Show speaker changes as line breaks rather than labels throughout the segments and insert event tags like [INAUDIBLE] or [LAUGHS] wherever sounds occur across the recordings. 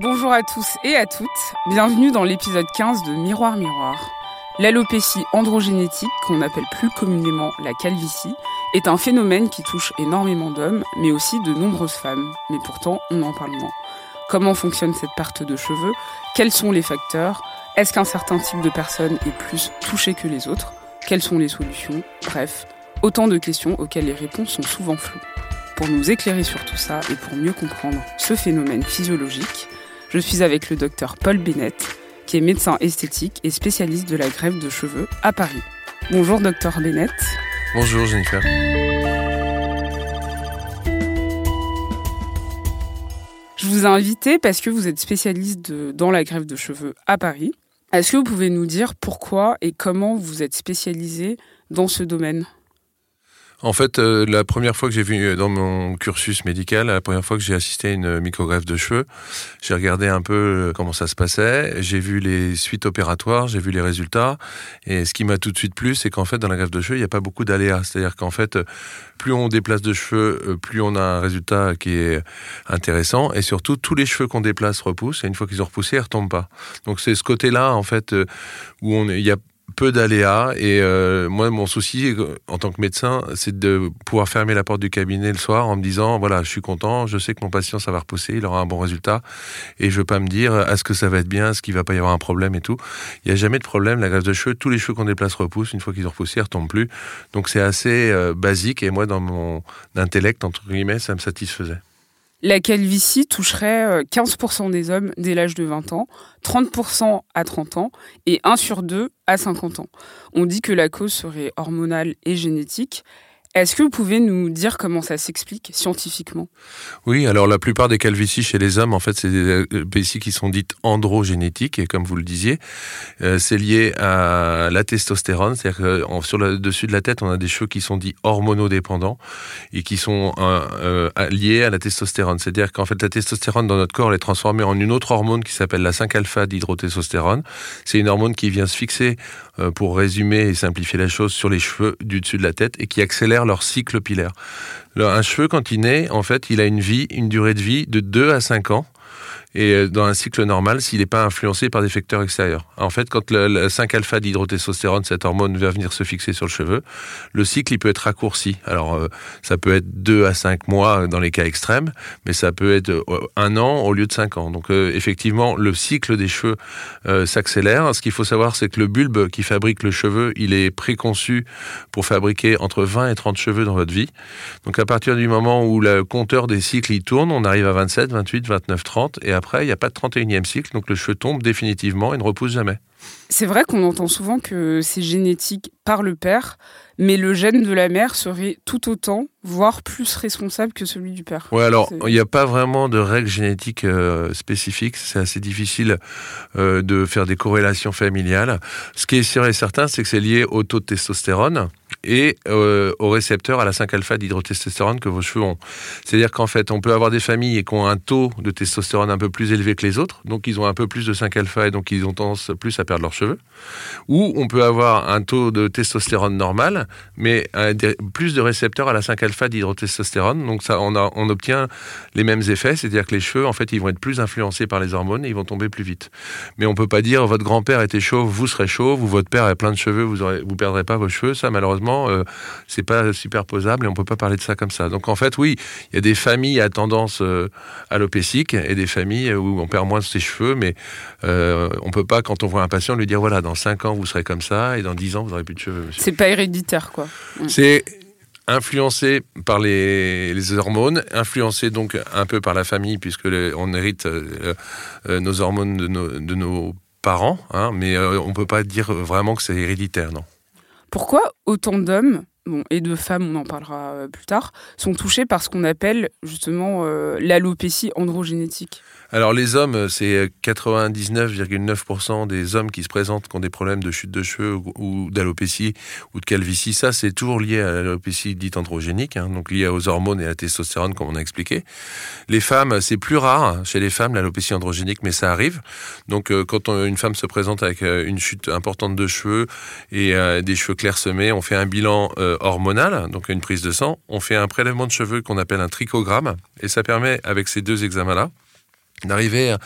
Bonjour à tous et à toutes, bienvenue dans l'épisode 15 de Miroir Miroir. L'alopécie androgénétique, qu'on appelle plus communément la calvitie, est un phénomène qui touche énormément d'hommes, mais aussi de nombreuses femmes. Mais pourtant, on en parle moins. Comment fonctionne cette perte de cheveux? Quels sont les facteurs? Est-ce qu'un certain type de personne est plus touché que les autres? Quelles sont les solutions? Bref, autant de questions auxquelles les réponses sont souvent floues. Pour nous éclairer sur tout ça et pour mieux comprendre ce phénomène physiologique, je suis avec le docteur Paul Bennett, qui est médecin esthétique et spécialiste de la greffe de cheveux à Paris. Bonjour docteur Bennett.
Bonjour Jennifer.
Je vous ai invité parce que vous êtes spécialiste de- dans la greffe de cheveux à Paris. Est-ce que vous pouvez nous dire pourquoi et comment vous êtes spécialisé dans ce domaine?
En fait, euh, la première fois que j'ai vu euh, dans mon cursus médical, la première fois que j'ai assisté à une microgreffe de cheveux, j'ai regardé un peu euh, comment ça se passait, j'ai vu les suites opératoires, j'ai vu les résultats, et ce qui m'a tout de suite plu, c'est qu'en fait, dans la greffe de cheveux, il n'y a pas beaucoup d'aléas. C'est-à-dire qu'en fait, euh, plus on déplace de cheveux, euh, plus on a un résultat qui est intéressant, et surtout, tous les cheveux qu'on déplace repoussent, et une fois qu'ils ont repoussé, ils retombent pas. Donc c'est ce côté-là, en fait, euh, où il y a peu d'aléas et euh, moi mon souci euh, en tant que médecin c'est de pouvoir fermer la porte du cabinet le soir en me disant voilà je suis content je sais que mon patient ça va repousser il aura un bon résultat et je veux pas me dire est-ce que ça va être bien est-ce qu'il va pas y avoir un problème et tout. Il y a jamais de problème la greffe de cheveux tous les cheveux qu'on déplace repoussent une fois qu'ils ont repoussé ils retombent plus. Donc c'est assez euh, basique et moi dans mon intellect entre guillemets ça me satisfaisait
La calvitie toucherait euh, 15% des hommes dès l'âge de 20 ans, 30% à 30 ans et 1 sur 2 à 50 ans. On dit que la cause serait hormonale et génétique. Est-ce que vous pouvez nous dire comment ça s'explique scientifiquement?
Oui, alors la plupart des calvities chez les hommes, en fait, c'est des calvities qui sont dites androgénétiques, et comme vous le disiez, euh, c'est lié à la testostérone, c'est-à-dire que sur le dessus de la tête, on a des cheveux qui sont dits hormonodépendants et qui sont euh, euh, liés à la testostérone. C'est-à-dire qu'en fait, la testostérone dans notre corps elle est transformée en une autre hormone qui s'appelle la 5-alpha d'hydrotestostérone. C'est une hormone qui vient se fixer, euh, pour résumer et simplifier la chose, sur les cheveux du dessus de la tête et qui accélère leur cycle pilaire. Un cheveu, quand il naît, en fait, il a une vie, une durée de vie de 2 à 5 ans. Et euh, dans un cycle normal, s'il n'est pas influencé par des facteurs extérieurs. En fait, quand le, le 5-alpha d'hydrotestostérone, cette hormone, va venir se fixer sur le cheveu, le cycle, il peut être raccourci. Alors, euh, ça peut être 2 à 5 mois dans les cas extrêmes, mais ça peut être euh, un an au lieu de 5 ans. Donc, euh, effectivement, le cycle des cheveux euh, s'accélère. Ce qu'il faut savoir, c'est que le bulbe qui fabrique le cheveu, il est préconçu pour fabriquer entre 20 et 30 cheveux dans votre vie. Donc à partir du moment où le compteur des cycles il tourne, on arrive à 27, 28, 29, 30, et après il n'y a pas de 31e cycle, donc le cheveu tombe définitivement et ne repousse jamais.
C'est vrai qu'on entend souvent que c'est génétique par le père, mais le gène de la mère serait tout autant, voire plus responsable que celui du père.
Ouais, alors il n'y a pas vraiment de règles génétiques euh, spécifiques, c'est assez difficile euh, de faire des corrélations familiales. Ce qui est sûr et certain, c'est que c'est lié au taux de testostérone et euh, au récepteur à la 5-alpha d'hydrotestostérone que vos cheveux ont. C'est-à-dire qu'en fait, on peut avoir des familles qui ont un taux de testostérone un peu plus élevé que les autres, donc ils ont un peu plus de 5-alpha et donc ils ont tendance plus à perdre leurs cheveux. Ou on peut avoir un taux de testostérone normal, mais plus de récepteurs à la 5-alpha d'hydrotestostérone, donc ça, on, a- on obtient les mêmes effets, c'est-à-dire que les cheveux, en fait, ils vont être plus influencés par les hormones et ils vont tomber plus vite. Mais on peut pas dire votre grand-père était chauve, vous serez chauve, ou votre père a plein de cheveux, vous aurez, vous perdrez pas vos cheveux. Ça, malheureusement, euh, c'est pas superposable et on peut pas parler de ça comme ça. Donc en fait, oui, il y a des familles à tendance euh, alopécique et des familles où on perd moins de ses cheveux, mais euh, on peut pas, quand on voit un patient, lui dire voilà, dans 5 ans vous serez comme ça et dans 10 ans vous aurez plus de cheveux. monsieur.
C'est pas héréditaire, quoi.
C'est influencé par les, les hormones, influencé donc un peu par la famille, puisque on hérite euh, euh, nos hormones de nos, de nos parents, hein, mais euh, on peut pas dire vraiment que c'est héréditaire, non.
Pourquoi autant d'hommes bon, et de femmes, on en parlera plus tard, sont touchées par ce qu'on appelle justement l'alopécie androgénétique?
Alors les hommes, c'est 99,9% des hommes qui se présentent qui ont des problèmes de chute de cheveux ou d'alopécie ou de calvitie. Ça, c'est toujours lié à l'alopécie dite androgénique, hein, donc lié aux hormones et à la testostérone, comme on a expliqué. Les femmes, c'est plus rare chez les femmes l'alopécie androgénique, mais ça arrive. Donc quand une femme se présente avec une chute importante de cheveux et des cheveux clairsemés, on fait un bilan hormonal, donc une prise de sang. On fait un prélèvement de cheveux qu'on appelle un trichogramme, et ça permet, avec ces deux examens-là, d'arriver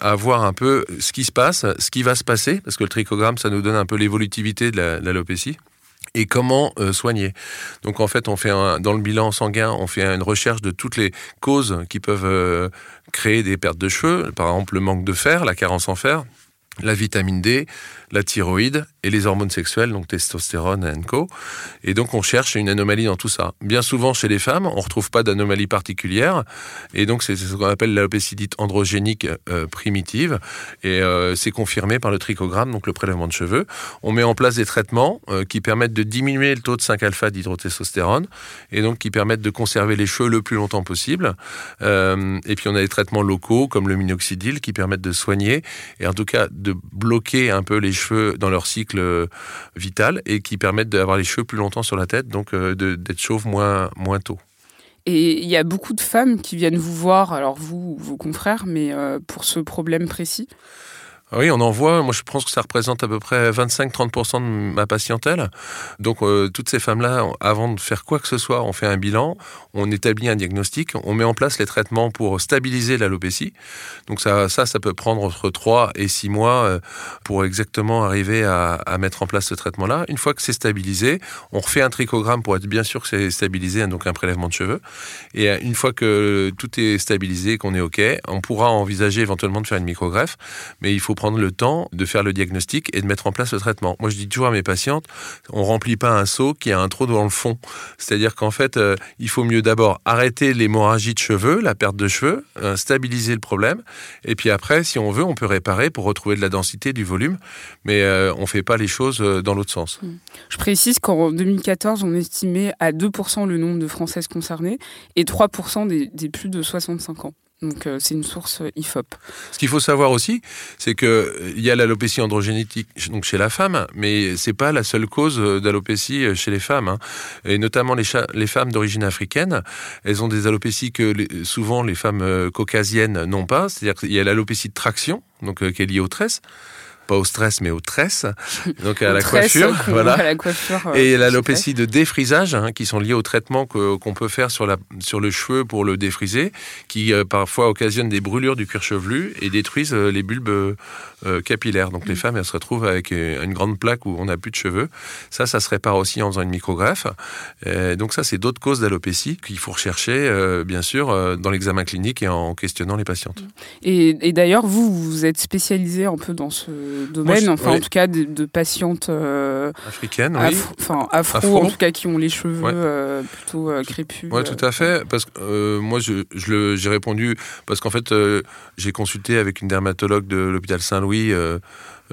à voir un peu ce qui se passe, ce qui va se passer, parce que le trichogramme, ça nous donne un peu l'évolutivité de l'alopécie et comment euh, soigner. Donc en fait, on fait dans le bilan sanguin, on fait une recherche de toutes les causes qui peuvent euh, créer des pertes de cheveux, par exemple le manque de fer, la carence en fer, la vitamine D, la thyroïde et les hormones sexuelles, donc testostérone et co. Et donc on cherche une anomalie dans tout ça. Bien souvent chez les femmes, on ne retrouve pas d'anomalie particulière, et donc c'est ce qu'on appelle l'alopécidite androgénique euh, primitive, et euh, c'est confirmé par le trichogramme, donc le prélèvement de cheveux. On met en place des traitements euh, qui permettent de diminuer le taux de 5-alpha d'hydrotestostérone, et donc qui permettent de conserver les cheveux le plus longtemps possible. et puis on a des traitements locaux comme le minoxidil qui permettent de soigner, et en tout cas de bloquer un peu les cheveux dans leur cycle euh, vital et qui permettent d'avoir les cheveux plus longtemps sur la tête, donc euh, d'être chauve moins, moins tôt.
Et il y a beaucoup de femmes qui viennent vous voir, alors vous, vos confrères, mais euh, pour ce problème précis?
Oui, on en voit. Moi, je pense que ça représente à peu près 25-30% de ma patientèle. Donc, euh, toutes ces femmes-là, avant de faire quoi que ce soit, on fait un bilan, on établit un diagnostic, on met en place les traitements pour stabiliser l'alopécie. Donc, ça, ça, peut prendre entre 3 et 6 mois euh, pour exactement arriver à, mettre en place ce traitement-là. Une fois que c'est stabilisé, on refait un trichogramme pour être bien sûr que c'est stabilisé, hein, donc un prélèvement de cheveux. Et euh, une fois que tout est stabilisé, qu'on est OK, on pourra envisager éventuellement de faire une microgreffe. Mais il faut le temps de faire le diagnostic et de mettre en place le traitement. Moi, je dis toujours à mes patientes, on remplit pas un seau qui a un trou dans le fond. C'est-à-dire qu'en fait, euh, il faut mieux d'abord arrêter l'hémorragie de cheveux, la perte de cheveux, euh, stabiliser le problème, et puis après, si on veut, on peut réparer pour retrouver de la densité, du volume, mais euh, on fait pas les choses dans l'autre sens. Mmh.
Je précise qu'en 2014, on estimait à 2% le nombre de Françaises concernées et 3% des, des plus de 65 ans. Donc euh, c'est une source euh, IFOP.
Ce qu'il faut savoir aussi, c'est qu'il euh, y a l'alopécie androgénétique donc chez la femme, mais c'est pas la seule cause d'alopécie chez les femmes. Hein. Et notamment les, femmes d'origine africaine, elles ont des alopécies que souvent les femmes caucasiennes n'ont pas. C'est-à-dire qu'il y a l'alopécie de traction, donc qui est liée aux tresses pas au stress mais aux tresses, [LAUGHS] donc à la coiffure, voilà.
la coiffure,
euh, et l'alopécie de défrisage hein, qui sont liées au traitement qu'on peut faire sur, la, sur le cheveu pour le défriser, qui euh, parfois occasionnent des brûlures du cuir chevelu et détruisent euh, les bulbes capillaires. Donc les mm. femmes elles se retrouvent avec une grande plaque où on n'a plus de cheveux. Ça, ça se répare aussi en faisant une microgreffe. donc ça, c'est d'autres causes d'alopécie qu'il faut rechercher, bien sûr, dans l'examen clinique et en questionnant les patientes.
Et, et d'ailleurs, vous, vous êtes spécialisé un peu dans ce domaine, enfin en tout cas de, patientes
euh, africaines, oui.
enfin afro, en tout cas qui ont les cheveux euh, plutôt euh, crépus.
Oui, tout à fait. Parce que moi, je, j'ai répondu parce qu'en fait, j'ai consulté avec une dermatologue de l'hôpital Saint-Louis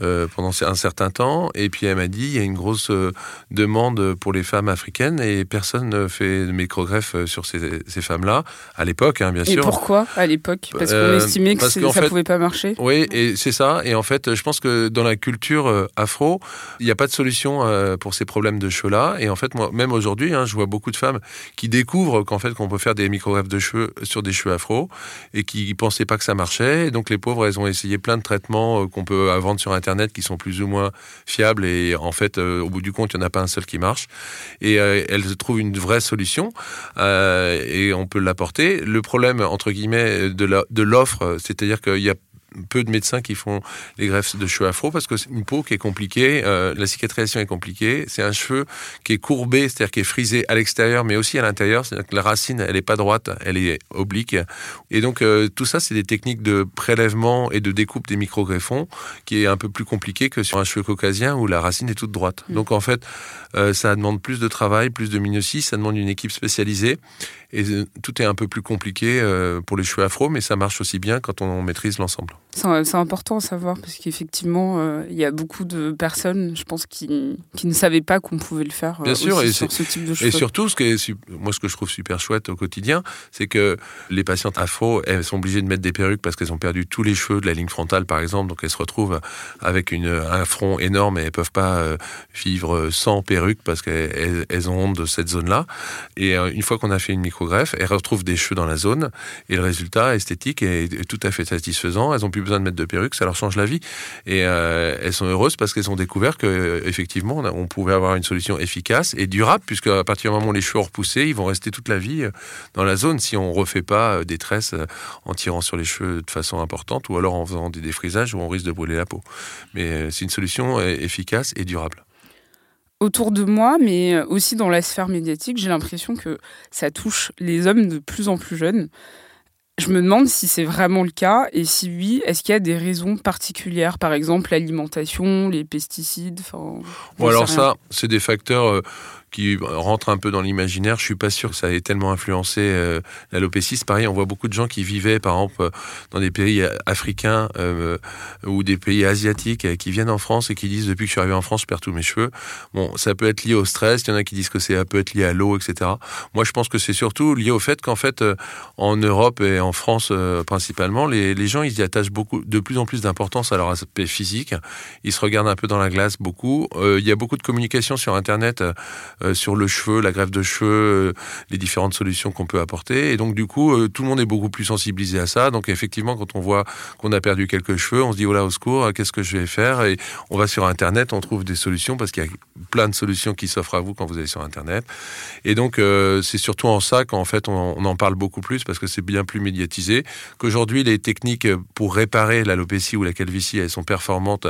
euh, pendant un certain temps. Et puis elle m'a dit il y a une grosse euh, demande pour les femmes africaines et personne ne fait de microgreffe euh, sur ces, ces femmes-là, à l'époque, hein, bien sûr.
Et pourquoi à l'époque? Parce qu'on estimait que ça ne pouvait pas marcher?
Oui, et c'est ça. Et en fait, je pense que dans la culture afro, il n'y a pas de solution pour ces problèmes de cheveux-là. Et en fait, moi, même aujourd'hui, hein, je vois beaucoup de femmes qui découvrent qu'en fait, qu'on peut faire des microgreffes de cheveux sur des cheveux afro et qui ne pensaient pas que ça marchait. Et donc les pauvres, elles ont essayé plein de traitements qu'on peut vendre sur Internet Internet qui sont plus ou moins fiables et en fait, euh, au bout du compte, il n'y en a pas un seul qui marche. Et euh, elles trouvent une vraie solution euh, et on peut l'apporter. Le problème, entre guillemets, de l'offre, c'est-à-dire qu'il y a peu de médecins qui font les greffes de cheveux afro parce que c'est une peau qui est compliquée, euh, la cicatrisation est compliquée, c'est un cheveu qui est courbé, c'est-à-dire qui est frisé à l'extérieur mais aussi à l'intérieur, c'est-à-dire que la racine elle est pas droite, elle est oblique. Et donc euh, tout ça c'est des techniques de prélèvement et de découpe des micro-greffons qui est un peu plus compliqué que sur un cheveu caucasien où la racine est toute droite. Mm. Donc en fait euh, ça demande plus de travail, plus de minutie, ça demande une équipe spécialisée et tout est un peu plus compliqué pour les cheveux afro mais ça marche aussi bien quand on maîtrise l'ensemble.
C'est important à savoir parce qu'effectivement, euh, il y a beaucoup de personnes, je pense, qui, qui ne savaient pas qu'on pouvait le faire
Bien sûr,
et sur ce type de.
Et surtout, ce que, moi, ce que je trouve super chouette au quotidien, c'est que les patientes afro, elles sont obligées de mettre des perruques parce qu'elles ont perdu tous les cheveux de la ligne frontale, par exemple. Donc, elles se retrouvent avec une, un front énorme et elles peuvent pas vivre sans perruque parce qu'elles elles ont honte de cette zone-là. Et une fois qu'on a fait une micro-greffe, elles retrouvent des cheveux dans la zone et le résultat esthétique est, tout à fait satisfaisant. Elles ont besoin de mettre de perruque, ça leur change la vie. Et euh, elles sont heureuses parce qu'elles ont découvert que effectivement on, pouvait avoir une solution efficace et durable, puisque à partir du moment où les cheveux ont repoussé, ils vont rester toute la vie euh, dans la zone si on refait pas euh, des tresses en tirant sur les cheveux de façon importante ou alors en faisant des défrisages où on risque de brûler la peau. Mais c'est une solution efficace et durable
autour de moi, mais aussi dans la sphère médiatique, j'ai l'impression que ça touche les hommes de plus en plus jeunes. Je me demande si c'est vraiment le cas et si oui, est-ce qu'il y a des raisons particulières, par exemple l'alimentation, les pesticides.
Bon, alors ça, c'est des facteurs euh, qui rentre un peu dans l'imaginaire. Je suis pas sûr que ça ait tellement influencé euh, l'alopécie. Pareil, on voit beaucoup de gens qui vivaient, par exemple, dans des pays africains euh, ou des pays asiatiques, euh, qui viennent en France et qui disent depuis que je suis arrivé en France, je perds tous mes cheveux. Bon, ça peut être lié au stress. Il y en a qui disent que c'est peut être lié à l'eau, etc. Moi, je pense que c'est surtout lié au fait qu'en fait, en Europe et en France principalement, les, les, gens ils y attachent beaucoup, de plus en plus d'importance à leur aspect physique. Ils se regardent un peu dans la glace beaucoup. il y a beaucoup de communication sur Internet euh, sur le cheveu, la greffe de cheveux, euh, les différentes solutions qu'on peut apporter. Et donc du coup, euh, tout le monde est beaucoup plus sensibilisé à ça. Donc effectivement, quand on voit qu'on a perdu quelques cheveux, on se dit oh là au secours, qu'est-ce que je vais faire? Et on va sur Internet, on trouve des solutions parce qu'il y a plein de solutions qui s'offrent à vous quand vous allez sur Internet. Et donc c'est surtout en ça qu'en fait on, on, en parle beaucoup plus parce que c'est bien plus médiatisé. Qu'aujourd'hui les techniques pour réparer l'alopécie ou la calvitie, elles sont performantes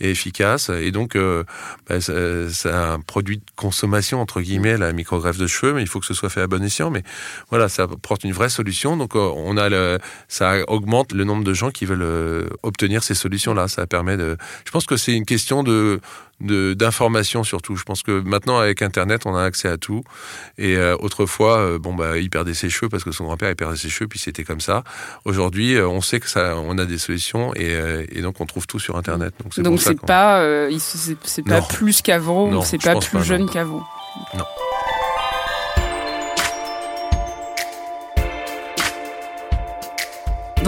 et efficace. Et donc, euh, bah, c'est un produit de consommation, entre guillemets, la microgreffe de cheveux, mais il faut que ce soit fait à bon escient. Mais voilà, ça apporte une vraie solution. Donc, euh, on a le, ça augmente le nombre de gens qui veulent euh, obtenir ces solutions-là. Ça permet de. Je pense que c'est une question de d'information surtout. Je pense que maintenant avec Internet, on a accès à tout. Et euh, autrefois, euh, bon bah, il perdait ses cheveux parce que son grand-père il perdait ses cheveux, puis c'était comme ça. Aujourd'hui, euh, on sait que ça, on a des solutions et, et donc on trouve tout sur Internet.
Donc c'est donc c'est pas, c'est pas plus qu'avant, c'est pas plus jeune qu'avant?
Non.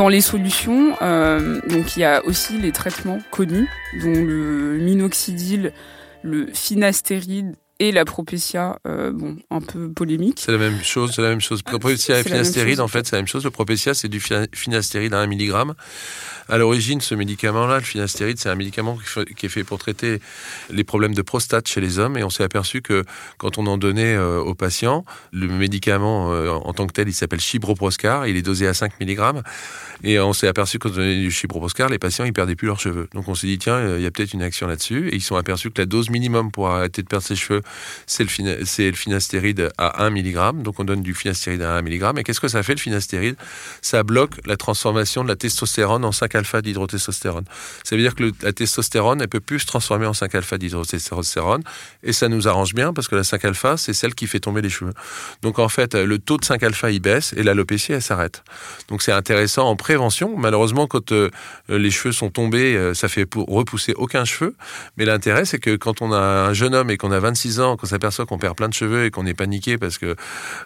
Dans les solutions, euh, donc il y a aussi les traitements connus, dont le minoxidil, le finastéride et la propétia, euh, bon, un peu polémique.
C'est la même chose, c'est la même chose. Propétia et finastéride, en fait, c'est la même chose. Le propétia, c'est du finastéride à 1 mg. À l'origine, ce médicament-là, le finastéride, c'est un médicament qui est fait pour traiter les problèmes de prostate chez les hommes. Et on s'est aperçu que quand on en donnait euh, aux patients, le médicament euh, en tant que tel, il s'appelle Chibroproscar. Il est dosé à 5 mg. Et on s'est aperçu que quand on donnait du Chibroproscar, les patients, ils perdaient plus leurs cheveux. Donc on s'est dit, tiens, il y a peut-être une action là-dessus. Et ils sont aperçus que la dose minimum pour arrêter de perdre ses cheveux, c'est le, le, finastéride à 1 mg. Donc on donne du finastéride à 1 mg. Et qu'est-ce que ça fait le finastéride Ça bloque la transformation de la testostérone en 5-alpha d'hydrotestostérone. Ça veut dire que la testostérone, elle peut plus se transformer en 5-alpha d'hydrotestostérone. Et ça nous arrange bien parce que la 5-alpha, c'est celle qui fait tomber les cheveux. Donc en fait, le taux de 5-alpha, il baisse et l'alopécie, elle s'arrête. Donc c'est intéressant en prévention. Malheureusement, quand euh, les cheveux sont tombés, euh, ça fait pour repousser aucun cheveu. Mais l'intérêt, c'est que quand on a un jeune homme et qu'on a 26 ans, qu'on s'aperçoit qu'on perd plein de cheveux et qu'on est paniqué parce que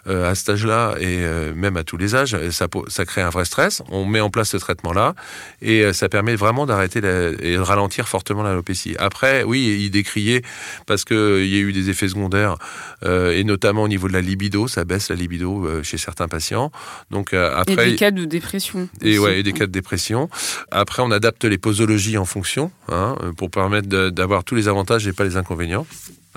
euh, à cet âge-là et euh, même à tous les âges, ça, ça crée un vrai stress. On met en place ce traitement-là et ça permet vraiment d'arrêter et de ralentir fortement l'alopécie. Après, oui, il décriait parce qu'il y a eu des effets secondaires et notamment au niveau de la libido, ça baisse la libido chez certains patients. Donc après,
et des cas de dépression.
Et ouais, et des cas de dépression. Après, on adapte les posologies en fonction hein, pour permettre d'avoir tous les avantages et pas les inconvénients.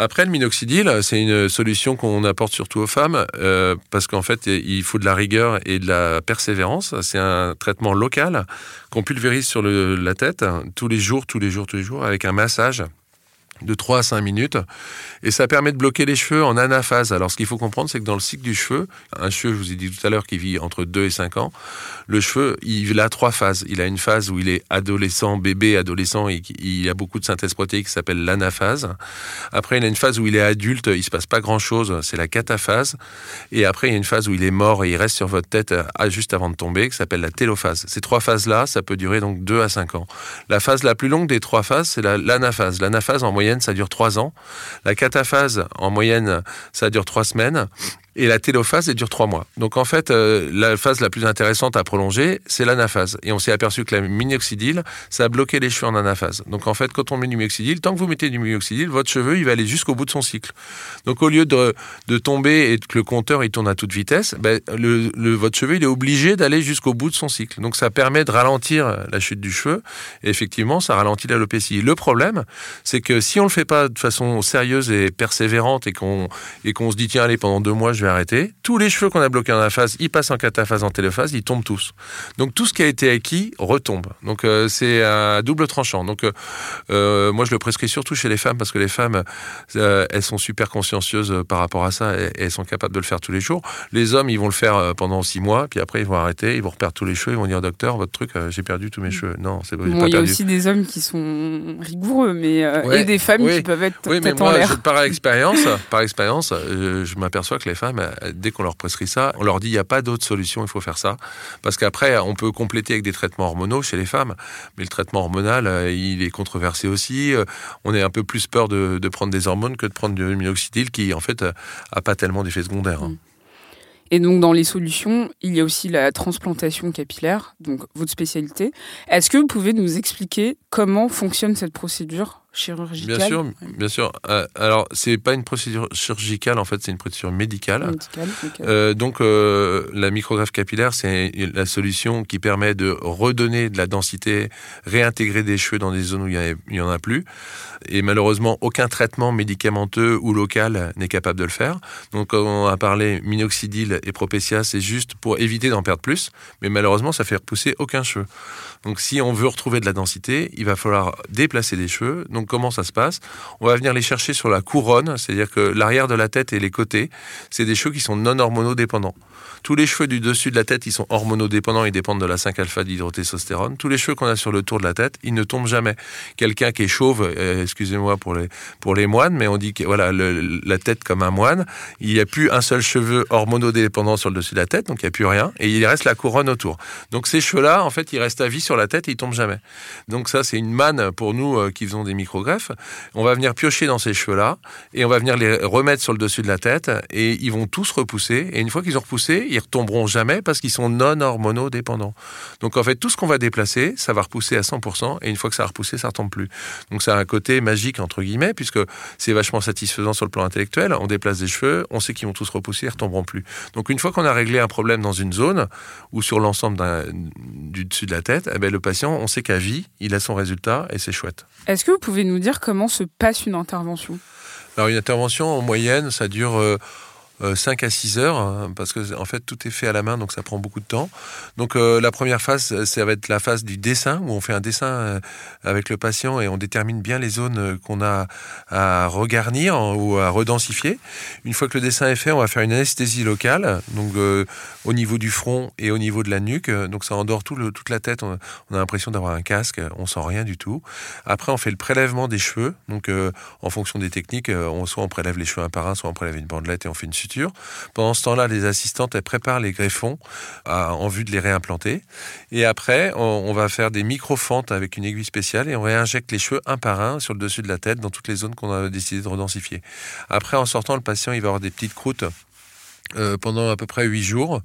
Après, le minoxidil, c'est une solution qu'on apporte surtout aux femmes euh, parce qu'en fait, il faut de la rigueur et de la persévérance. C'est un traitement local qu'on pulvérise sur la tête tous les jours, tous les jours, tous les jours avec un massage de 3 à 5 minutes. Et ça permet de bloquer les cheveux en anaphase. Alors, ce qu'il faut comprendre, c'est que dans le cycle du cheveu, un cheveu, je vous ai dit tout à l'heure, qui vit entre 2 et 5 ans, le cheveu, il a trois phases. Il a une phase où il est adolescent, bébé, adolescent, et il a beaucoup de synthèse protéique qui s'appelle l'anaphase. Après, il a une phase où il est adulte, il se passe pas grand chose, c'est la cataphase. Et après, il y a une phase où il est mort et il reste sur votre tête juste avant de tomber, qui s'appelle la télophase. Ces trois phases-là, ça peut durer donc 2 à 5 ans. La phase la plus longue des trois phases, c'est l'anaphase. L'anaphase, en moyenne, ça dure trois ans. La cataphase, en moyenne, ça dure trois semaines et la télophase, elle dure trois mois. Donc en fait, euh, la phase la plus intéressante à prolonger, c'est l'anaphase. Et on s'est aperçu que la minoxidil, ça a bloqué les cheveux en anaphase. Donc en fait, quand on met du minoxidil, tant que vous mettez du minoxidil, votre cheveu, il va aller jusqu'au bout de son cycle. Donc au lieu de, de tomber et que le compteur, il tourne à toute vitesse, ben, le, votre cheveu, il est obligé d'aller jusqu'au bout de son cycle. Donc ça permet de ralentir la chute du cheveu. Et effectivement, ça ralentit l'alopécie. Le problème, c'est que si on le fait pas de façon sérieuse et persévérante et qu'on et qu'on se dit, tiens, allez, pendant deux mois, je vais arrêter. Tous les cheveux qu'on a bloqués en anaphase, ils passent en cataphase, en téléphase, ils tombent tous. Donc tout ce qui a été acquis retombe. Donc euh, c'est un double tranchant. Donc euh, euh, moi je le prescris surtout chez les femmes parce que les femmes elles sont super consciencieuses par rapport à ça et, elles sont capables de le faire tous les jours. Les hommes ils vont le faire pendant six mois puis après ils vont arrêter, ils vont reperdre tous les cheveux, ils vont dire docteur votre truc j'ai perdu tous mes cheveux. Non c'est
bon, Il y a aussi des hommes qui sont rigoureux mais et des femmes qui peuvent être oui, mais moi,
par [LAUGHS] expérience, par expérience, je m'aperçois que les femmes dès qu'on leur prescrit ça, on leur dit il n'y a pas d'autre solution, il faut faire ça. Parce qu'après, on peut compléter avec des traitements hormonaux chez les femmes, mais le traitement hormonal, euh, il est controversé aussi. Euh, on est un peu plus peur de, prendre des hormones que de prendre du minoxidil qui, en fait, n'a euh, pas tellement d'effets secondaires. Hein. Mm.
Et donc dans les solutions, il y a aussi la transplantation capillaire, donc votre spécialité. Est-ce que vous pouvez nous expliquer comment fonctionne cette procédure chirurgicale
Bien sûr, bien sûr. Euh, alors, c'est pas une procédure chirurgicale, en fait, c'est une procédure médicale. Euh, donc, euh, la micrographe capillaire, c'est la solution qui permet de redonner de la densité, réintégrer des cheveux dans des zones où il n'y en a plus. Et malheureusement, aucun traitement médicamenteux ou local n'est capable de le faire. Donc, on a parlé minoxidil et propétia, c'est juste pour éviter d'en perdre plus. Mais malheureusement, ça fait repousser aucun cheveu. Donc, si on veut retrouver de la densité, il va falloir déplacer des cheveux. Donc, comment ça se passe On va venir les chercher sur la couronne, c'est-à-dire que l'arrière de la tête et les côtés, c'est des cheveux qui sont non hormonodépendants. Tous les cheveux du dessus de la tête, ils sont hormonodépendants, ils dépendent de la 5-alpha d'hydrotestostérone. Tous les cheveux qu'on a sur le tour de la tête, ils ne tombent jamais. Quelqu'un qui est chauve, euh, excusez-moi pour les, pour les moines, mais on dit que voilà, la tête comme un moine, il n'y a plus un seul cheveu hormonodépendant sur le dessus de la tête, donc il n'y a plus rien, et il reste la couronne autour. Donc ces cheveux-là, en fait, ils restent à vie sur la tête et ils tombent jamais. Donc ça, c'est une manne pour nous euh, qui faisons des On va venir piocher dans ces cheveux-là, et on va venir les remettre sur le dessus de la tête, et ils vont tous repousser, et une fois qu'ils ont repoussé, ils retomberont jamais parce qu'ils sont non hormonodépendants. Donc en fait, tout ce qu'on va déplacer, ça va repousser à 100%, et une fois que ça a repoussé, ça retombe plus. Donc ça a un côté magique, entre guillemets, puisque c'est vachement satisfaisant sur le plan intellectuel. On déplace des cheveux, on sait qu'ils vont tous repousser, ils retomberont plus. Donc une fois qu'on a réglé un problème dans une zone, ou sur l'ensemble du dessus de la tête, eh ben, le patient, on sait qu'à vie, il a son résultat, et c'est chouette.
Est-ce que vous pouvez nous dire comment se passe une intervention?
Alors une intervention en moyenne, ça dure euh, 5 euh, à 6 heures, hein, parce que en fait tout est fait à la main, donc ça prend beaucoup de temps. Donc euh, la première phase, ça va être la phase du dessin, où on fait un dessin euh, avec le patient et on détermine bien les zones qu'on a à regarnir ou à redensifier. Une fois que le dessin est fait, on va faire une anesthésie locale, donc au niveau du front et au niveau de la nuque. Donc ça endort toute la tête. On, a l'impression d'avoir un casque, on sent rien du tout. Après, on fait le prélèvement des cheveux. Donc en fonction des techniques, soit on prélève les cheveux un par un, soit on prélève une bandelette et on fait une pendant ce temps-là, les assistantes, elles préparent les greffons en vue de les réimplanter. Et après, on, va faire des micro-fentes avec une aiguille spéciale et on réinjecte les cheveux un par un sur le dessus de la tête dans toutes les zones qu'on a décidé de redensifier. Après, en sortant, le patient, il va avoir des petites croûtes euh, pendant à peu près 8 jours.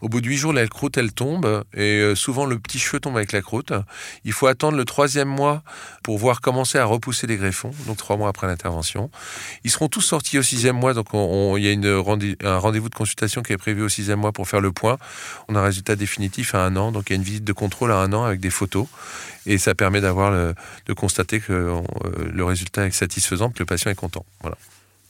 Au bout de 8 jours, la croûte, elle tombe, et euh, souvent le petit cheveu tombe avec la croûte. Il faut attendre le troisième mois pour voir commencer à repousser les greffons, donc trois mois après l'intervention. Ils seront tous sortis au sixième mois, donc il y a un rendez-vous de consultation qui est prévu au sixième mois pour faire le point. On a un résultat définitif à un an, donc il y a une visite de contrôle à un an avec des photos, et ça permet d'avoir de constater que euh, le résultat est satisfaisant, que le patient est content. Voilà.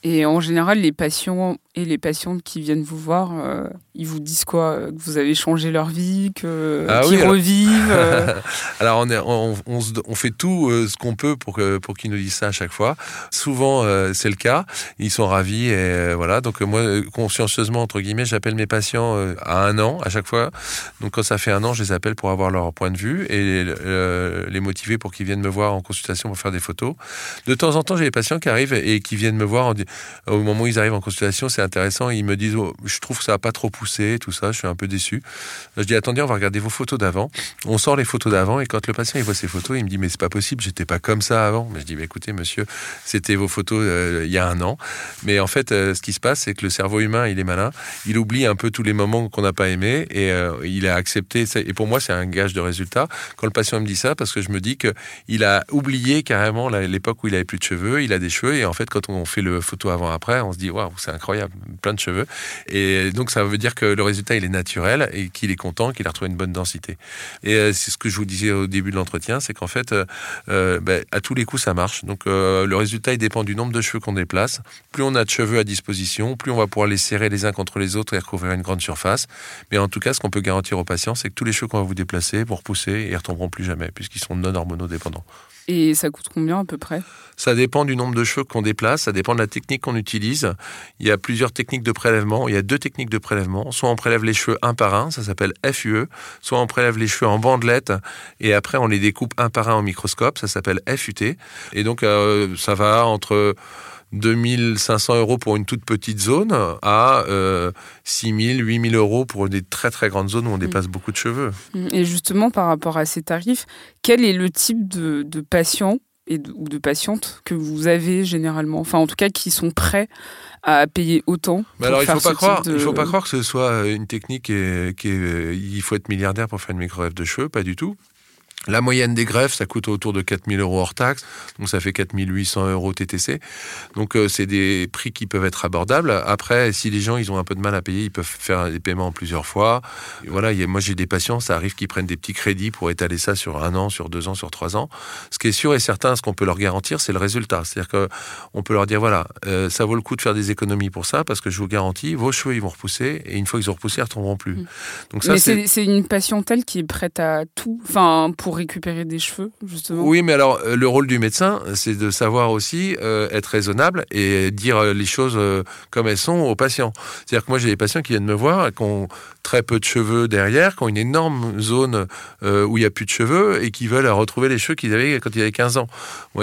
Et en général, les patients Et les patientes qui viennent vous voir, euh, ils vous disent quoi? Que vous avez changé leur vie, que
Ah
qu'ils
oui,
revivent. euh, [LAUGHS]
Alors on, est- on, on se- on fait tout euh, ce qu'on peut pour, que, pour qu'ils nous disent ça à chaque fois. Souvent euh, c'est le cas. Ils sont ravis et voilà. Donc moi consciencieusement entre guillemets, j'appelle mes patients à un an à chaque fois. Donc quand ça fait un an, je les appelle pour avoir leur point de vue et les motiver pour qu'ils viennent me voir en consultation pour faire des photos. De temps en temps, j'ai des patients qui arrivent et qui viennent me voir en di- au moment où ils arrivent en consultation, c'est intéressant. Ils me disent, oh, je trouve que ça a pas trop poussé, tout ça. Je suis un peu déçu. Je dis, attendez, on va regarder vos photos d'avant. On sort les photos d'avant et quand le patient il voit ces photos, il me dit, mais c'est pas possible, j'étais pas comme ça avant. Mais je dis, bah, écoutez, monsieur, c'était vos photos euh, il y a un an. Mais en fait, euh, ce qui se passe, c'est que le cerveau humain, il est malin. Il oublie un peu tous les moments qu'on n'a pas aimés et euh, il a accepté. Et pour moi, c'est un gage de résultat quand le patient me dit ça, parce que je me dis que il a oublié carrément l'époque où il avait plus de cheveux. Il a des cheveux et en fait, quand on fait le photo avant-après, on se dit, waouh, c'est incroyable, plein de cheveux. Et donc, ça veut dire que le résultat, il est naturel et qu'il est content, qu'il a retrouvé une bonne densité. Et euh, c'est ce que je vous disais au début de l'entretien, c'est qu'en fait, euh, euh, ben, à tous les coups, ça marche. Donc, le résultat, il dépend du nombre de cheveux qu'on déplace. Plus on a de cheveux à disposition, plus on va pouvoir les serrer les uns contre les autres et recouvrir une grande surface. Mais en tout cas, ce qu'on peut garantir aux patients, c'est que tous les cheveux qu'on va vous déplacer vont repousser et retomberont plus jamais, puisqu'ils sont non hormonodépendants.
Et ça coûte combien à peu près?
Ça dépend du nombre de cheveux qu'on déplace, ça dépend de la technique qu'on utilise. Il y a plusieurs techniques de prélèvement. Il y a deux techniques de prélèvement. Soit on prélève les cheveux un par un, ça s'appelle FUE. Soit on prélève les cheveux en bandelettes et après on les découpe un par un au microscope, ça s'appelle FUT. Et donc euh, ça va entre 2500 euros pour une toute petite zone à euh, 6000, 8000 euros pour des très très grandes zones où on dépasse beaucoup de cheveux.
Et justement, par rapport à ces tarifs, quel est le type de, de patient et de- ou de patientes que vous avez généralement? Enfin, en tout cas, qui sont prêts à payer autant
Mais alors il
faire
faut pas croire,
type de-
il faut pas croire que ce soit euh, une technique qui est, qui est- il faut être milliardaire pour faire une micro-greffe de cheveux, pas du tout. La moyenne des greffes, ça coûte autour de 4000 euros hors taxe, donc ça fait 4800 euros TTC. Donc euh, c'est des prix qui peuvent être abordables. Après, si les gens ils ont un peu de mal à payer, ils peuvent faire des paiements en plusieurs fois. Et voilà, il y a- moi j'ai des patients, ça arrive qu'ils prennent des petits crédits pour étaler ça sur un an, sur deux ans, sur trois ans. Ce qui est sûr et certain, ce qu'on peut leur garantir, c'est le résultat. C'est-à-dire que on peut leur dire voilà, euh, ça vaut le coup de faire des économies pour ça parce que je vous garantis, vos cheveux ils vont repousser et une fois qu'ils ont repoussé, ils ne retomberont plus.
Mm.
Donc ça
Mais
c'est
une patientèle qui est prête à tout, enfin, pour récupérer des cheveux, justement?
Oui, mais alors euh, le rôle du médecin, c'est de savoir aussi euh, être raisonnable et dire euh, les choses comme elles sont aux patients. C'est-à-dire que moi j'ai des patients qui viennent me voir, qui ont très peu de cheveux derrière, qui ont une énorme zone où il n'y a plus de cheveux et qui veulent retrouver les cheveux qu'ils avaient quand ils avaient 15 ans.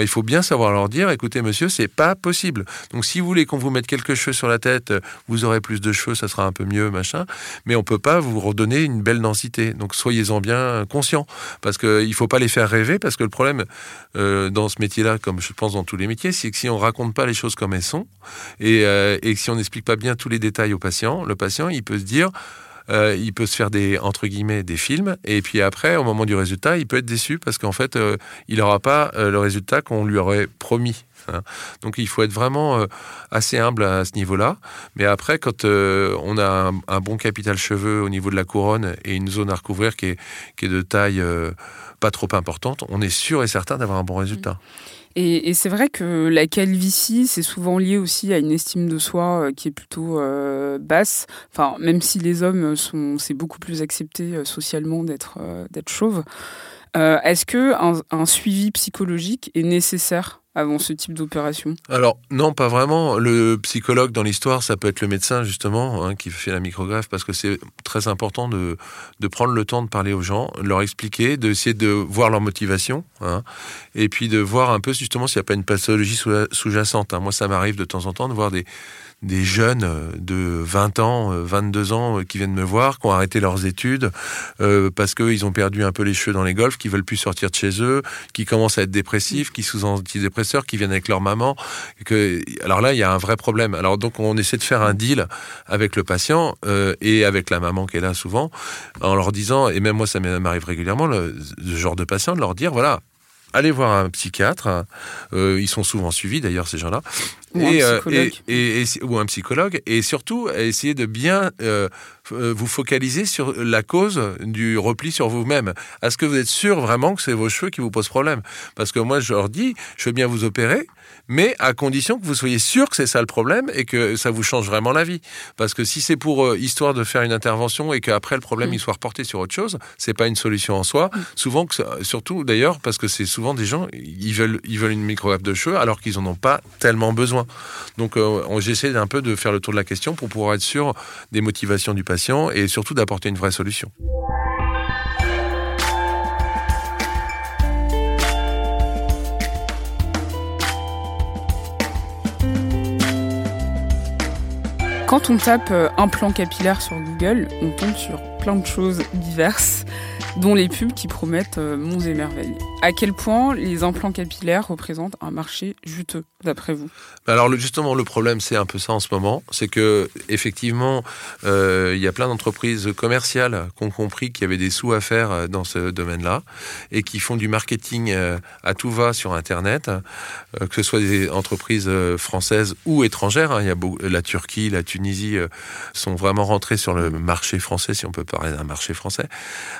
Il faut bien savoir leur dire, écoutez monsieur, c'est pas possible. Donc si vous voulez qu'on vous mette quelques cheveux sur la tête, vous aurez plus de cheveux, ça sera un peu mieux, machin. Mais on peut pas vous redonner une belle densité. Donc soyez-en bien conscients parce qu'il ne faut pas les faire rêver, parce que le problème euh, dans ce métier-là, comme je pense dans tous les métiers, c'est que si on raconte pas les choses comme elles sont, et, euh, si on n'explique pas bien tous les détails au patient, le patient, il peut se dire... euh, il peut se faire des entre guillemets des films et puis après au moment du résultat il peut être déçu parce qu'en fait euh, il n'aura pas euh, le résultat qu'on lui aurait promis. Donc il faut être vraiment euh, assez humble à ce niveau-là mais après quand euh, on a un, bon capital cheveux au niveau de la couronne et une zone à recouvrir qui est, de taille euh, pas trop importante, on est sûr et certain d'avoir un bon résultat.
Et, et c'est vrai que la calvitie, c'est souvent lié aussi à une estime de soi qui est plutôt basse. Enfin, même si les hommes sont, c'est beaucoup plus accepté socialement d'être chauve. Est-ce que un, un suivi psychologique est nécessaire avant ce type d'opération
Alors non, pas vraiment. Le psychologue dans l'histoire, ça peut être le médecin justement hein, qui fait la micrographe parce que c'est très important de, de prendre le temps de parler aux gens, de leur expliquer, d'essayer de voir leur motivation hein, et puis de voir un peu justement s'il n'y a pas une pathologie sous- sous-jacente. hein. Moi, ça m'arrive de temps en temps de voir des, des jeunes euh, de 20 ans, euh, 22 ans euh, qui viennent me voir, qui ont arrêté leurs études euh, parce qu'ils ont perdu un peu les cheveux dans les golfs, qui veulent plus sortir de chez eux, qui commencent à être dépressifs, qui sous antidépresseurs, qui viennent avec leur maman. Alors là, il y a un vrai problème. Alors donc, on essaie de faire un deal avec le patient euh, et avec la maman qui est là souvent, en leur disant, et même moi, ça m'arrive régulièrement, le, ce genre de patient, de leur dire, voilà, allez voir un psychiatre. Euh, ils sont souvent suivis d'ailleurs ces gens-là.
Ou un
euh,
psychologue.
et- et- ou un psychologue. Et surtout, essayer de bien euh, vous focaliser sur la cause du repli sur vous-même. Est-ce que vous êtes sûr vraiment que c'est vos cheveux qui vous posent problème? Parce que moi, je leur dis, je veux bien vous opérer, mais à condition que vous soyez sûr que c'est ça le problème et que ça vous change vraiment la vie. Parce que si c'est pour euh, histoire de faire une intervention et qu'après le problème
Mm.
il soit reporté sur autre chose, c'est pas une solution en soi. Souvent, que ça- surtout d'ailleurs, parce que c'est souvent des gens, ils veulent, ils veulent une microgreffe de cheveux alors qu'ils en ont pas tellement besoin. Donc, euh, j'essaie un peu de faire le tour de la question pour pouvoir être sûr des motivations du patient et surtout d'apporter une vraie solution.
Quand on tape euh, implant capillaire sur Google, on tombe sur plein de choses diverses, dont les pubs qui promettent euh, monts et merveilles. À quel point les implants capillaires représentent un marché juteux, d'après vous?
Alors le- justement, le problème, c'est un peu ça en ce moment, c'est que effectivement, euh, il y a plein d'entreprises commerciales qui ont compris qu'il y avait des sous à faire euh, dans ce domaine-là et qui font du marketing euh, à tout va sur Internet, que ce soit des entreprises françaises ou étrangères. hein. Il y a la Turquie, la Tunisie sont vraiment rentrés sur le marché français, si on peut parler d'un marché français,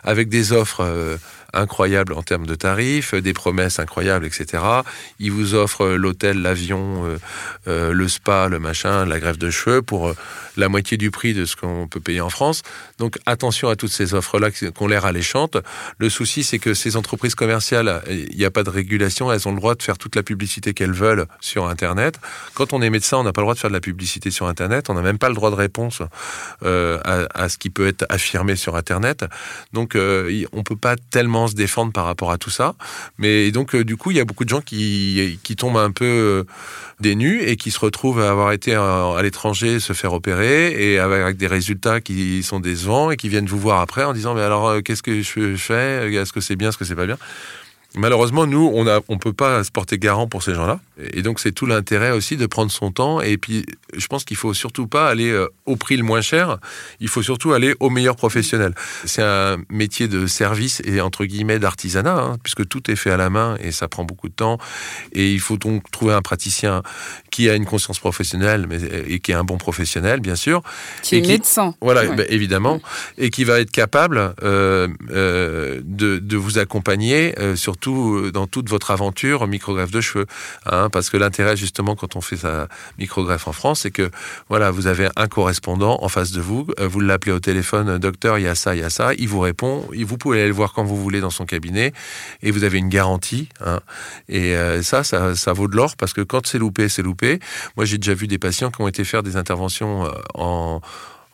avec des offres. Euh, incroyables en termes de tarifs, des promesses incroyables, etc. Ils vous offrent euh, l'hôtel, l'avion, euh, euh, le spa, le machin, la greffe de cheveux pour euh, la moitié du prix de ce qu'on peut payer en France. Donc attention à toutes ces offres-là qui ont l'air alléchantes. Le souci, c'est que ces entreprises commerciales, il n'y a pas de régulation, elles ont le droit de faire toute la publicité qu'elles veulent sur Internet. Quand on est médecin, on n'a pas le droit de faire de la publicité sur Internet, on n'a même pas le droit de réponse euh, à, à ce qui peut être affirmé sur Internet. Donc euh, on peut pas tellement se défendre par rapport à tout ça. Mais donc, euh, du coup, il y a beaucoup de gens qui, qui tombent un peu euh, des nus et qui se retrouvent à avoir été à, à l'étranger se faire opérer et avec, des résultats qui sont décevants et qui viennent vous voir après en disant mais alors euh, qu'est-ce que je fais? Est-ce que c'est bien? Est-ce que c'est pas bien? Malheureusement, nous, on on peut pas se porter garant pour ces gens-là. Et donc, c'est tout l'intérêt aussi de prendre son temps. Et puis, je pense qu'il faut surtout pas aller euh, au prix le moins cher. Il faut surtout aller au meilleur professionnel. C'est un métier de service et entre guillemets d'artisanat, hein, puisque tout est fait à la main et ça prend beaucoup de temps. Et il faut donc trouver un praticien qui a une conscience professionnelle mais, et qui est un bon professionnel, bien sûr.
Qui
Et
est
qui-
médecin.
Voilà,
Ouais.
ben, évidemment, et qui va être capable euh, euh, de, de vous accompagner, euh, surtout euh, dans toute votre aventure microgreffe de cheveux. hein, parce que l'intérêt, justement, quand on fait sa microgreffe en France, c'est que voilà, vous avez un correspondant en face de vous, euh, vous l'appelez au téléphone, euh, docteur, il y a ça, il y a ça, il vous répond, vous pouvez aller le voir quand vous voulez dans son cabinet, et vous avez une garantie. hein. et ça, ça, vaut de l'or, parce que quand c'est loupé, c'est loupé. Moi, j'ai déjà vu des patients qui ont été faire des interventions en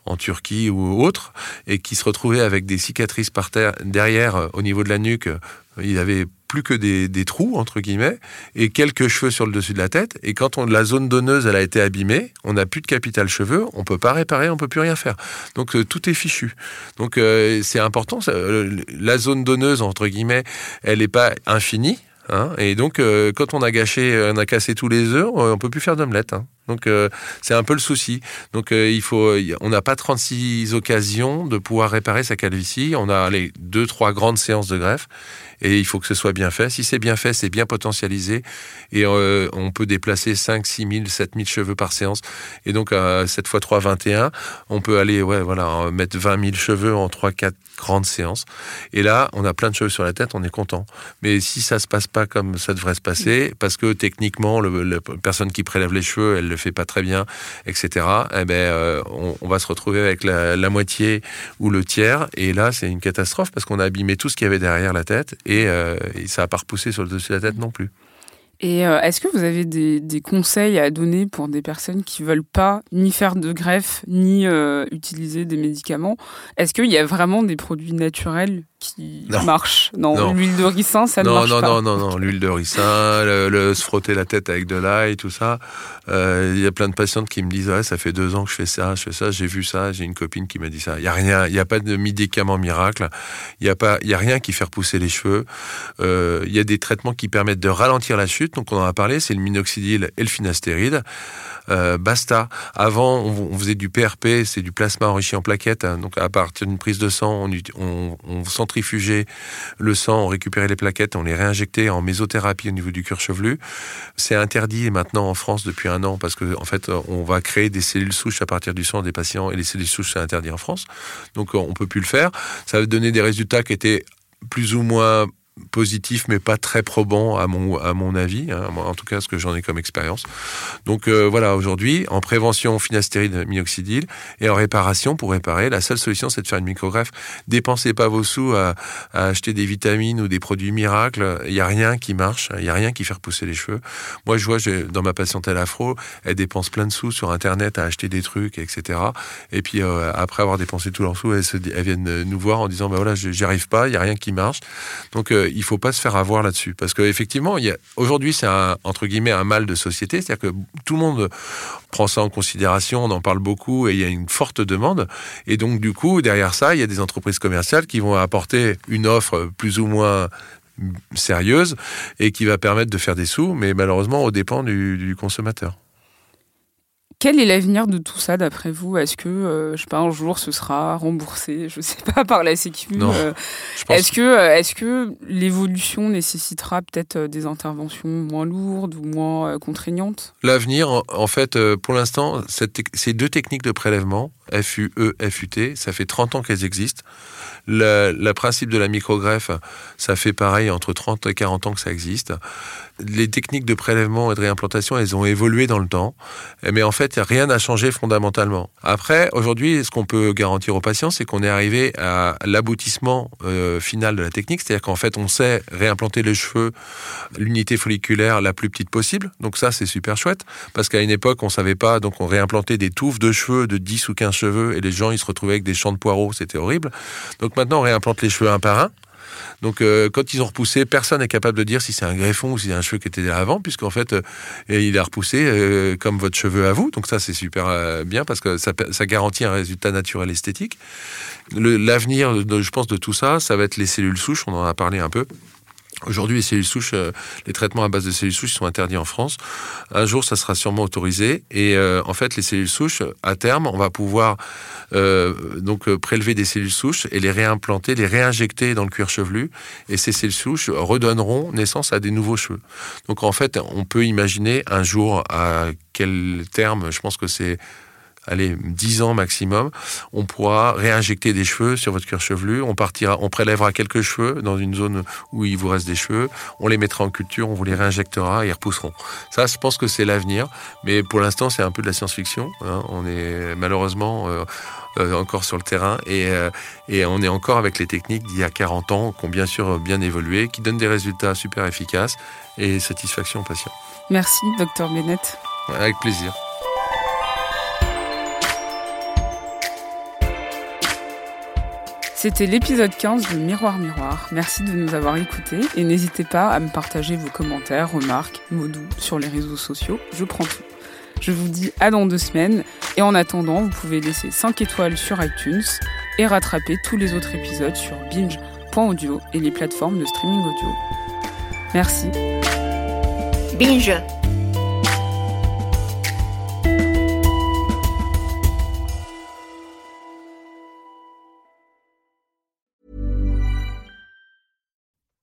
en Turquie ou autre, et qui se retrouvaient avec des cicatrices par terre, derrière, au niveau de la nuque. euh, Il avait plus que des, des trous, entre guillemets, et quelques cheveux sur le dessus de la tête. Et quand on, la zone donneuse, elle a été abîmée, on n'a plus de capital cheveux, on peut pas réparer, on peut plus rien faire. Donc euh, tout est fichu. Donc euh, c'est important. euh, la zone donneuse, entre guillemets, elle n'est pas infinie. hein, et donc, quand on a gâché, on a cassé tous les œufs, on peut plus faire d'omelette. hein. Donc, euh, c'est un peu le souci. Donc, euh, il faut, on n'a pas 36 occasions de pouvoir réparer sa calvitie. On a les deux, trois grandes séances de greffe, et il faut que ce soit bien fait. Si c'est bien fait, c'est bien potentialisé, et euh, on peut déplacer 5, 6 000, 7 000 cheveux par séance. Et donc, euh, 7 x 3, 21, on peut aller, ouais, voilà, mettre 20 000 cheveux en 3, 4 grandes séances. Et là, on a plein de cheveux sur la tête, on est content. Mais si ça se passe pas comme ça devrait se passer, parce que techniquement, la personne qui prélève les cheveux, elle le fait pas très bien, etc. Eh ben, euh, on, va se retrouver avec la, moitié ou le tiers, et là, c'est une catastrophe parce qu'on a abîmé tout ce qu'il y avait derrière la tête, et, euh, ça a pas repoussé sur le dessus de la tête non plus.
Et euh, est-ce que vous avez des, des conseils à donner pour des personnes qui veulent pas ni faire de greffe, ni utiliser des médicaments? Est-ce qu'il y a vraiment des produits naturels qui
Non.
marchent Non,
Non.
l'huile de ricin, ça ne
non,
marche
non,
pas.
non, non, non, l'huile de ricin, le, le- se frotter la tête avec de l'ail, tout ça. Euh, Il y a plein de patientes qui me disent ouais, ça fait deux ans que je fais ça, je fais ça, j'ai vu ça, j'ai une copine qui m'a dit ça. Il y a rien, il y a pas de médicament miracle, il y a pas, il y a rien qui fait repousser les cheveux. Euh, Il y a des traitements qui permettent de ralentir la chute, donc on en a parlé, c'est le minoxidil et le finastéride. Euh, basta. Avant, on, on faisait du PRP, c'est du plasma enrichi en plaquettes. hein. donc, à partir d'une prise de sang, on, on, le sang, on récupérait les plaquettes, on les réinjectait en mésothérapie au niveau du cuir chevelu. C'est interdit maintenant en France depuis un an parce que en fait, on va créer des cellules souches à partir du sang des patients et les cellules souches c'est interdit en France. Donc on peut plus le faire. Ça va donner des résultats qui étaient plus ou moins positif mais pas très probant à mon, à mon avis, hein, en tout cas ce que j'en ai comme expérience. Donc euh, voilà, aujourd'hui, en prévention finastéride minoxidil et en réparation, pour réparer, la seule solution c'est de faire une microgreffe. Dépensez pas vos sous à, acheter des vitamines ou des produits miracles, il n'y a rien qui marche, il n'y a rien qui fait repousser les cheveux. Moi je vois dans ma patientèle afro, elle dépense plein de sous sur internet à acheter des trucs, etc. Et puis euh, après avoir dépensé tous leurs sous, elles, se, elles, viennent nous voir en disant, ben voilà, j'y arrive pas, il n'y a rien qui marche. Donc euh, il faut pas se faire avoir là-dessus. Parce qu'effectivement, aujourd'hui, c'est un, entre guillemets, un mal de société. C'est-à-dire que tout le monde prend ça en considération, on en parle beaucoup et il y a une forte demande. Et donc, du coup, derrière ça, il y a des entreprises commerciales qui vont apporter une offre plus ou moins sérieuse et qui va permettre de faire des sous, mais malheureusement au dépens du consommateur.
Quel est l'avenir de tout ça d'après vous? Est-ce que, euh, je sais pas, un jour ce sera remboursé, je sais pas, par la Sécu euh, Est-ce que, euh, est que l'évolution nécessitera peut-être des interventions moins lourdes ou moins contraignantes?
L'avenir, en, fait, pour l'instant, ces deux techniques de prélèvement, FUE, FUT, ça fait 30 ans qu'elles existent. Le, principe de la microgreffe, ça fait pareil, entre 30 et 40 ans que ça existe. Les techniques de prélèvement et de réimplantation, elles ont évolué dans le temps, mais en fait, rien n'a changé fondamentalement. Après, aujourd'hui, ce qu'on peut garantir aux patients, c'est qu'on est arrivé à l'aboutissement euh, final de la technique, c'est-à-dire qu'en fait, on sait réimplanter les cheveux, l'unité folliculaire la plus petite possible. Donc ça, c'est super chouette, parce qu'à une époque, on savait pas, donc on réimplantait des touffes de cheveux de 10 ou 15 cheveux, et les gens, ils se retrouvaient avec des champs de poireaux, c'était horrible. Donc maintenant, on réimplante les cheveux un par un. Donc euh, quand ils ont repoussé, personne n'est capable de dire si c'est un greffon ou si c'est un cheveu qui était là avant, puisqu'en fait, euh, il a repoussé euh, comme votre cheveu à vous. Donc ça, c'est super bien parce que ça, ça, garantit un résultat naturel esthétique. L'avenir, je pense, de tout ça, ça va être les cellules souches. On en a parlé un peu. Aujourd'hui, les cellules souches, euh, les traitements à base de cellules souches sont interdits en France. Un jour, ça sera sûrement autorisé. Et euh, en fait, les cellules souches, à terme, on va pouvoir euh, donc prélever des cellules souches et les réimplanter, les réinjecter dans le cuir chevelu. Et ces cellules souches redonneront naissance à des nouveaux cheveux. Donc en fait, on peut imaginer un jour à quel terme, je pense que c'est allez, 10 ans maximum, on pourra réinjecter des cheveux sur votre cuir chevelu, on partira, on prélèvera quelques cheveux dans une zone où il vous reste des cheveux, on les mettra en culture, on vous les réinjectera et ils repousseront. Ça, je pense que c'est l'avenir, mais pour l'instant, c'est un peu de la science-fiction. Hein. On est malheureusement euh, euh, encore sur le terrain et, euh, et on est encore avec les techniques d'il y a 40 ans qui ont bien sûr bien évolué, qui donnent des résultats super efficaces et satisfaction aux patients.
Merci, docteur Bennett.
Avec plaisir.
C'était l'épisode 15 de Miroir Miroir. Merci de nous avoir écoutés et n'hésitez pas à me partager vos commentaires, remarques, mots doux sur les réseaux sociaux. Je prends tout. Je vous dis à dans deux semaines et en attendant, vous pouvez laisser 5 étoiles sur iTunes et rattraper tous les autres épisodes sur binge.audio et les plateformes de streaming audio. Merci. Binge.